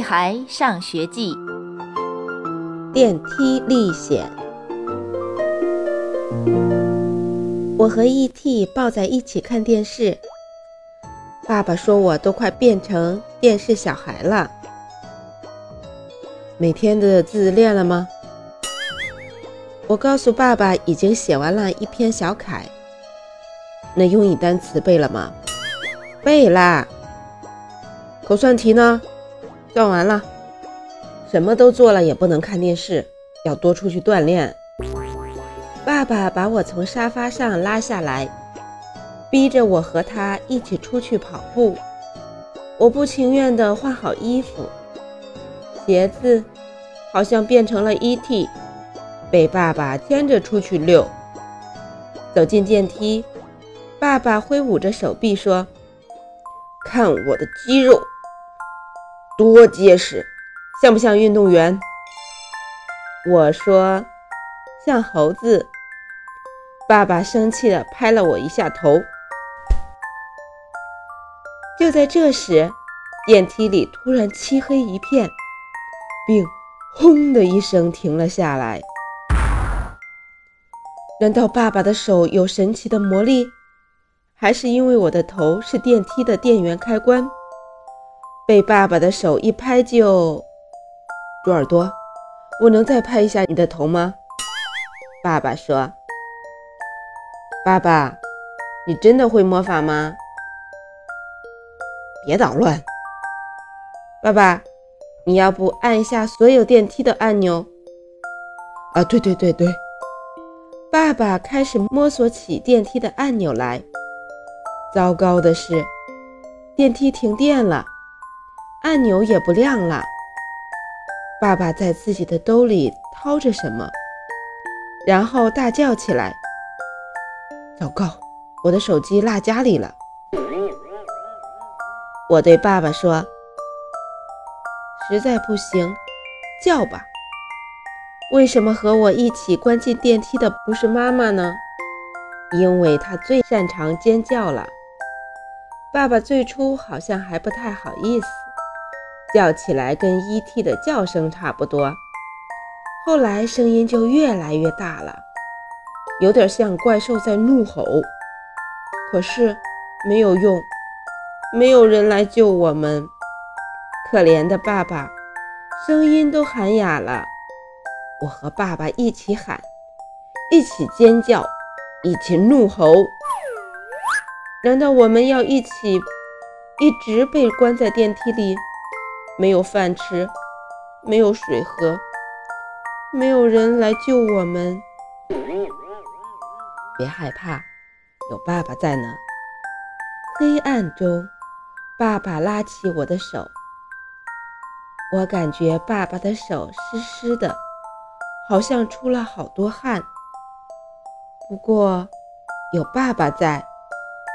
孩上学记》电梯历险。我和 E.T. 抱在一起看电视，爸爸说我都快变成电视小孩了。每天的字练了吗？我告诉爸爸已经写完了一篇小楷。那英语单词背了吗？背啦。口算题呢？算完了。什么都做了也不能看电视，要多出去锻炼。爸爸把我从沙发上拉下来，逼着我和他一起出去跑步。我不情愿地换好衣服，鞋子好像变成了 E.T.，被爸爸牵着出去溜。走进电梯，爸爸挥舞着手臂说：“看我的肌肉！”多结实，像不像运动员？我说像猴子。爸爸生气地拍了我一下头。就在这时，电梯里突然漆黑一片，并轰的一声停了下来。难道爸爸的手有神奇的魔力，还是因为我的头是电梯的电源开关？被爸爸的手一拍就，猪耳朵，我能再拍一下你的头吗？爸爸说：“爸爸，你真的会魔法吗？”别捣乱，爸爸，你要不按一下所有电梯的按钮？啊，对对对对，爸爸开始摸索起电梯的按钮来。糟糕的是，电梯停电了。按钮也不亮了。爸爸在自己的兜里掏着什么，然后大叫起来：“糟糕，我的手机落家里了！”我对爸爸说：“实在不行，叫吧。为什么和我一起关进电梯的不是妈妈呢？因为她最擅长尖叫了。爸爸最初好像还不太好意思。”叫起来跟 E.T. 的叫声差不多，后来声音就越来越大了，有点像怪兽在怒吼。可是没有用，没有人来救我们。可怜的爸爸，声音都喊哑了。我和爸爸一起喊，一起尖叫，一起怒吼。难道我们要一起一直被关在电梯里？没有饭吃，没有水喝，没有人来救我们。别害怕，有爸爸在呢。黑暗中，爸爸拉起我的手，我感觉爸爸的手湿湿的，好像出了好多汗。不过有爸爸在，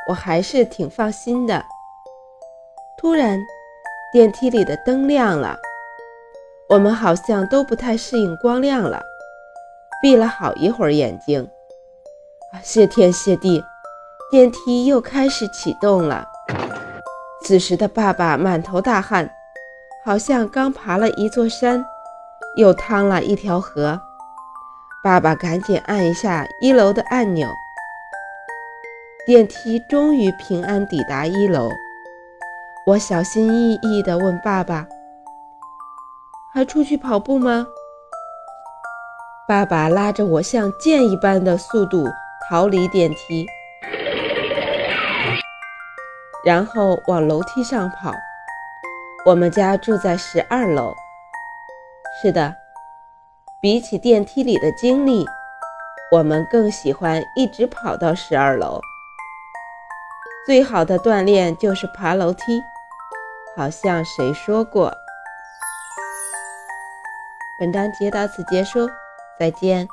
我还是挺放心的。突然。电梯里的灯亮了，我们好像都不太适应光亮了，闭了好一会儿眼睛。谢天谢地，电梯又开始启动了。此时的爸爸满头大汗，好像刚爬了一座山，又趟了一条河。爸爸赶紧按一下一楼的按钮，电梯终于平安抵达一楼。我小心翼翼地问爸爸：“还出去跑步吗？”爸爸拉着我像箭一般的速度逃离电梯，然后往楼梯上跑。我们家住在十二楼。是的，比起电梯里的经历，我们更喜欢一直跑到十二楼。最好的锻炼就是爬楼梯。好像谁说过？本章节到此结束，再见。